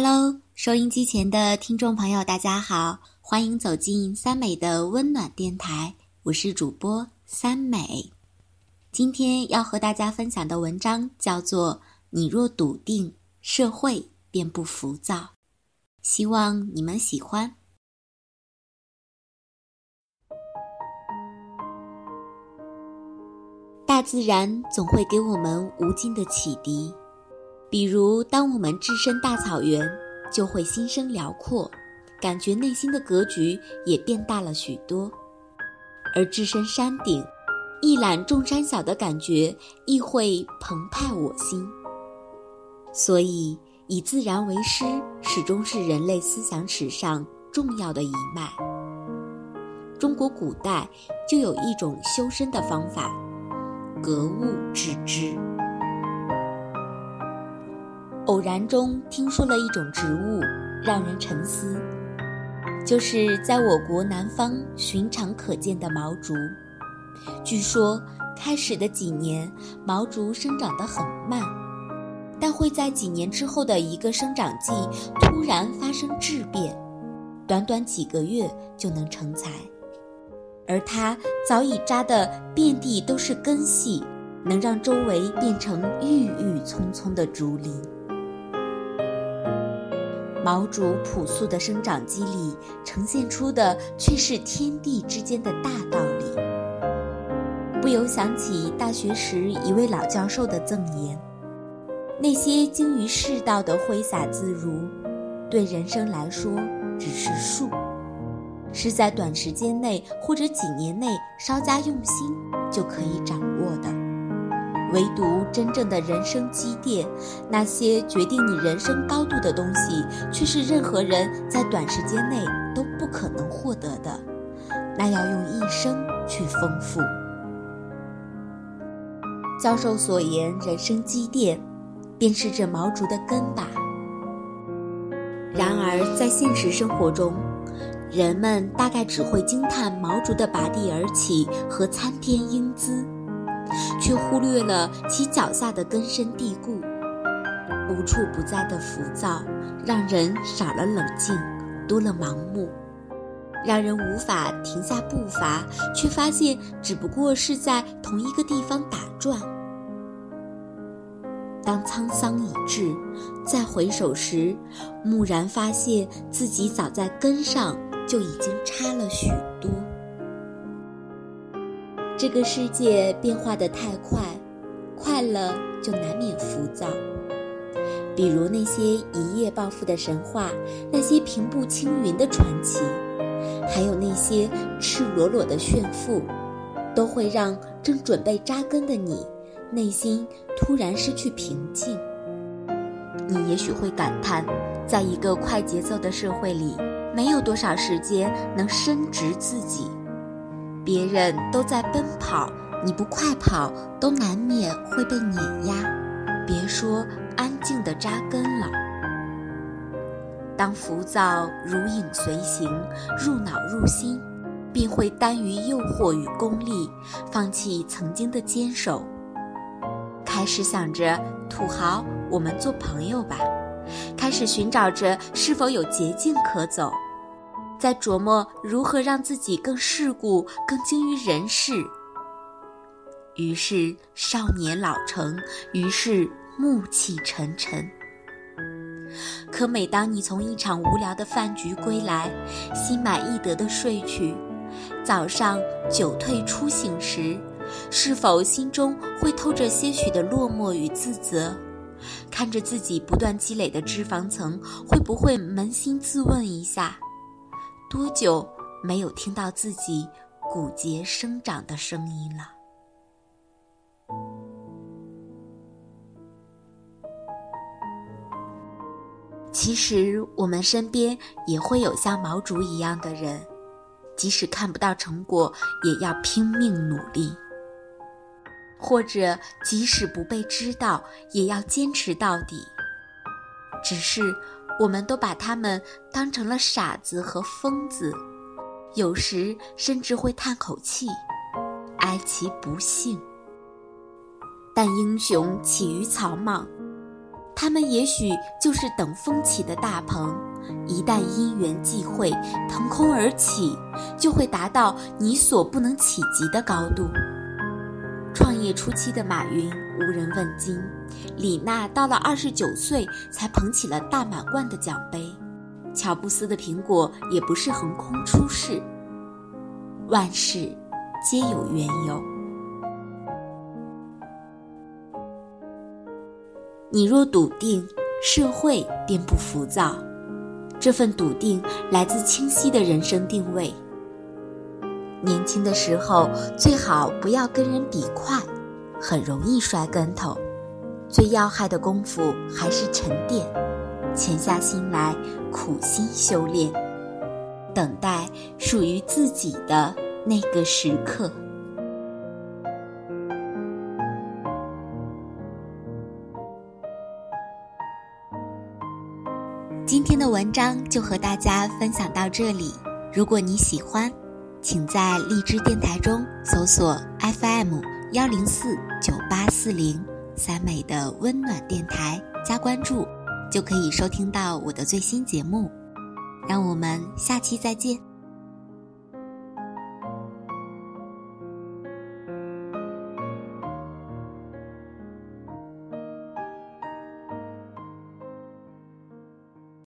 Hello，收音机前的听众朋友，大家好，欢迎走进三美的温暖电台，我是主播三美。今天要和大家分享的文章叫做《你若笃定，社会便不浮躁》，希望你们喜欢。大自然总会给我们无尽的启迪。比如，当我们置身大草原，就会心生辽阔，感觉内心的格局也变大了许多；而置身山顶，一览众山小的感觉亦会澎湃我心。所以，以自然为师，始终是人类思想史上重要的一脉。中国古代就有一种修身的方法——格物致知。偶然中听说了一种植物，让人沉思，就是在我国南方寻常可见的毛竹。据说开始的几年，毛竹生长得很慢，但会在几年之后的一个生长季突然发生质变，短短几个月就能成材。而它早已扎得遍地都是根系，能让周围变成郁郁葱葱的竹林。毛竹朴素的生长机理，呈现出的却是天地之间的大道理。不由想起大学时一位老教授的赠言：那些精于世道的挥洒自如，对人生来说只是术，是在短时间内或者几年内稍加用心就可以掌握的。唯独真正的人生积淀，那些决定你人生高度的东西，却是任何人在短时间内都不可能获得的。那要用一生去丰富。教授所言，人生积淀，便是这毛竹的根吧。然而，在现实生活中，人们大概只会惊叹毛竹的拔地而起和参天英姿。却忽略了其脚下的根深蒂固，无处不在的浮躁，让人少了冷静，多了盲目，让人无法停下步伐，却发现只不过是在同一个地方打转。当沧桑已至，再回首时，蓦然发现自己早在根上就已经差了许多。这个世界变化的太快，快了就难免浮躁。比如那些一夜暴富的神话，那些平步青云的传奇，还有那些赤裸裸的炫富，都会让正准备扎根的你，内心突然失去平静。你也许会感叹，在一个快节奏的社会里，没有多少时间能深植自己。别人都在奔跑，你不快跑，都难免会被碾压。别说安静的扎根了。当浮躁如影随形，入脑入心，便会耽于诱惑与功利，放弃曾经的坚守。开始想着土豪，我们做朋友吧。开始寻找着是否有捷径可走。在琢磨如何让自己更世故、更精于人事。于是少年老成，于是暮气沉沉。可每当你从一场无聊的饭局归来，心满意得的睡去，早上酒退初醒时，是否心中会透着些许的落寞与自责？看着自己不断积累的脂肪层，会不会扪心自问一下？多久没有听到自己骨节生长的声音了？其实我们身边也会有像毛竹一样的人，即使看不到成果，也要拼命努力；或者即使不被知道，也要坚持到底。只是。我们都把他们当成了傻子和疯子，有时甚至会叹口气，哀其不幸。但英雄起于草莽，他们也许就是等风起的大鹏，一旦因缘际会，腾空而起，就会达到你所不能企及的高度。创业初期的马云无人问津，李娜到了二十九岁才捧起了大满贯的奖杯，乔布斯的苹果也不是横空出世。万事皆有缘由。你若笃定，社会便不浮躁。这份笃定来自清晰的人生定位。年轻的时候最好不要跟人比快，很容易摔跟头。最要害的功夫还是沉淀，潜下心来，苦心修炼，等待属于自己的那个时刻。今天的文章就和大家分享到这里。如果你喜欢，请在荔枝电台中搜索 FM 幺零四九八四零三美的温暖电台，加关注，就可以收听到我的最新节目。让我们下期再见。